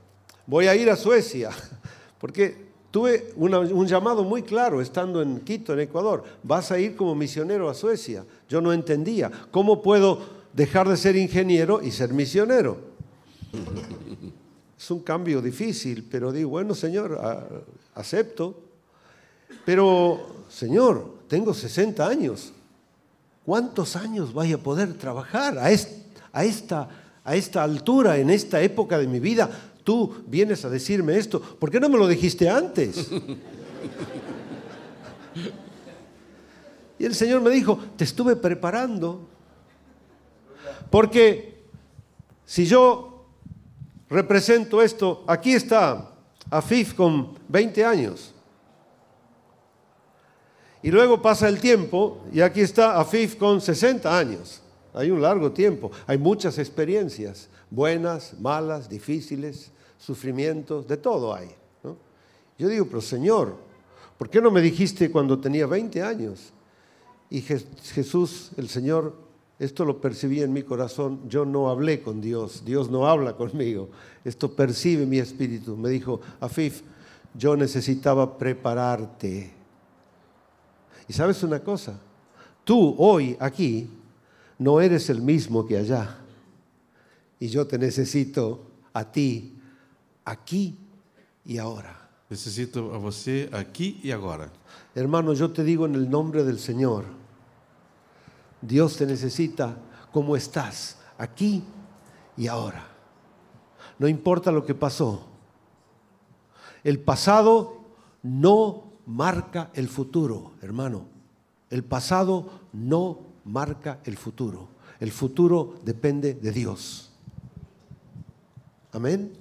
voy a ir a Suecia, [LAUGHS] porque tuve un llamado muy claro estando en Quito, en Ecuador, vas a ir como misionero a Suecia. Yo no entendía, ¿cómo puedo dejar de ser ingeniero y ser misionero? Es un cambio difícil, pero digo, bueno, Señor, acepto. Pero, Señor, tengo 60 años. ¿Cuántos años voy a poder trabajar a esta, a esta altura, en esta época de mi vida? Tú vienes a decirme esto. ¿Por qué no me lo dijiste antes? Y el Señor me dijo, te estuve preparando. Porque si yo represento esto, aquí está Afif con 20 años. Y luego pasa el tiempo y aquí está Afif con 60 años. Hay un largo tiempo, hay muchas experiencias, buenas, malas, difíciles, sufrimientos, de todo hay. Yo digo, pero Señor, ¿por qué no me dijiste cuando tenía 20 años? Y Je- Jesús, el Señor, esto lo percibí en mi corazón, yo no hablé con Dios, Dios no habla conmigo, esto percibe mi espíritu. Me dijo, Afif, yo necesitaba prepararte. Y sabes una cosa, tú hoy aquí no eres el mismo que allá. Y yo te necesito a ti, aquí y ahora. Necessito a você aqui e agora. Hermano, yo te digo en el nombre del Señor, Dios te necesita como estás, aquí y ahora. No importa lo que pasó. El pasado no marca el futuro, hermano. El pasado no marca el futuro. El futuro depende de Dios. Amén.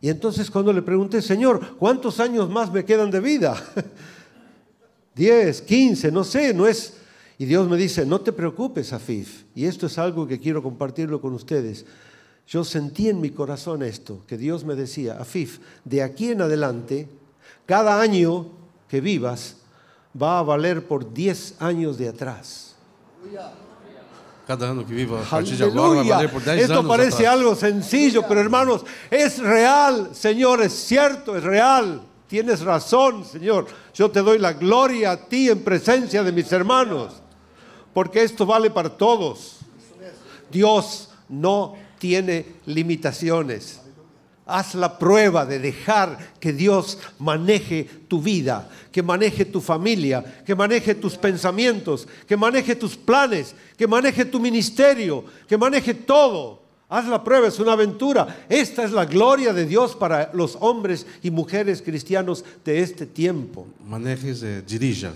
Y entonces cuando le pregunté, Señor, ¿cuántos años más me quedan de vida? [LAUGHS] 10, 15, no sé, no es... Y Dios me dice, no te preocupes, Afif. Y esto es algo que quiero compartirlo con ustedes. Yo sentí en mi corazón esto, que Dios me decía, Afif, de aquí en adelante, cada año que vivas va a valer por 10 años de atrás. Cada ano que viva a partir de agora vai Aleluya. valer por 10 Esto parece atrás. algo sencillo, pero hermanos, es real, Señor, es cierto, es real. Tienes razón, Señor. Yo te doy la gloria a ti en presencia de mis hermanos, porque esto vale para todos. Dios no tiene limitaciones. Haz la prueba de dejar que Dios maneje tu vida, que maneje tu familia, que maneje tus pensamientos, que maneje tus planes, que maneje tu ministerio, que maneje todo. Haz la prueba, es una aventura. Esta es la gloria de Dios para los hombres y mujeres cristianos de este tiempo. Manejes, eh, dirija.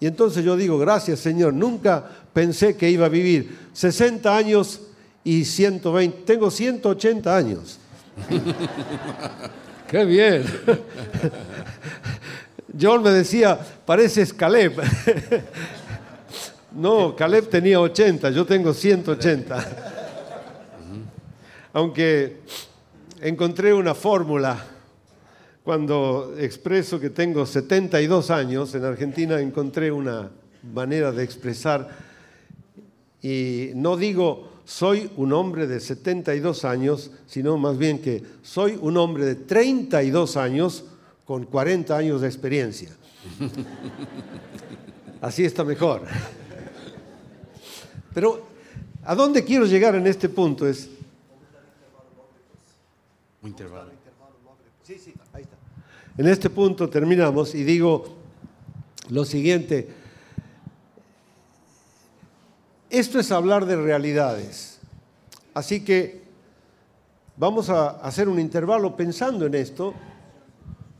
Y entonces yo digo, gracias Señor, nunca pensé que iba a vivir 60 años y 120, tengo 180 años. [LAUGHS] Qué bien. John me decía, pareces Caleb. [LAUGHS] no, Caleb tenía 80, yo tengo 180. [LAUGHS] Aunque encontré una fórmula cuando expreso que tengo 72 años, en Argentina encontré una manera de expresar y no digo soy un hombre de 72 años, sino más bien que soy un hombre de 32 años con 40 años de experiencia. [LAUGHS] Así está mejor. Pero a dónde quiero llegar en este punto es... Un intervalo. Sí, sí, ahí está. En este punto terminamos y digo lo siguiente. Esto es hablar de realidades. Así que vamos a hacer un intervalo pensando en esto.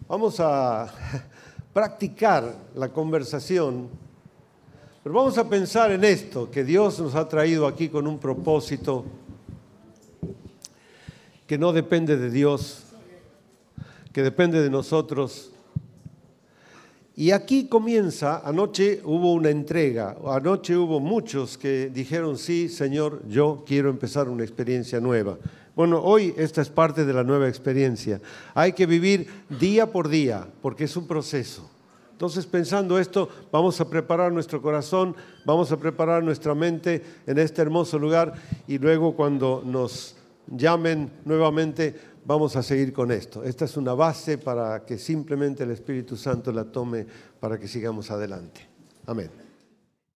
Vamos a [LAUGHS] practicar la conversación. Pero vamos a pensar en esto, que Dios nos ha traído aquí con un propósito que no depende de Dios, que depende de nosotros y aquí comienza, anoche hubo una entrega, anoche hubo muchos que dijeron, sí, Señor, yo quiero empezar una experiencia nueva. Bueno, hoy esta es parte de la nueva experiencia. Hay que vivir día por día, porque es un proceso. Entonces, pensando esto, vamos a preparar nuestro corazón, vamos a preparar nuestra mente en este hermoso lugar y luego cuando nos llamen nuevamente, vamos a seguir con esto. Esta es una base para que simplemente el Espíritu Santo la tome para que sigamos adelante. Amén.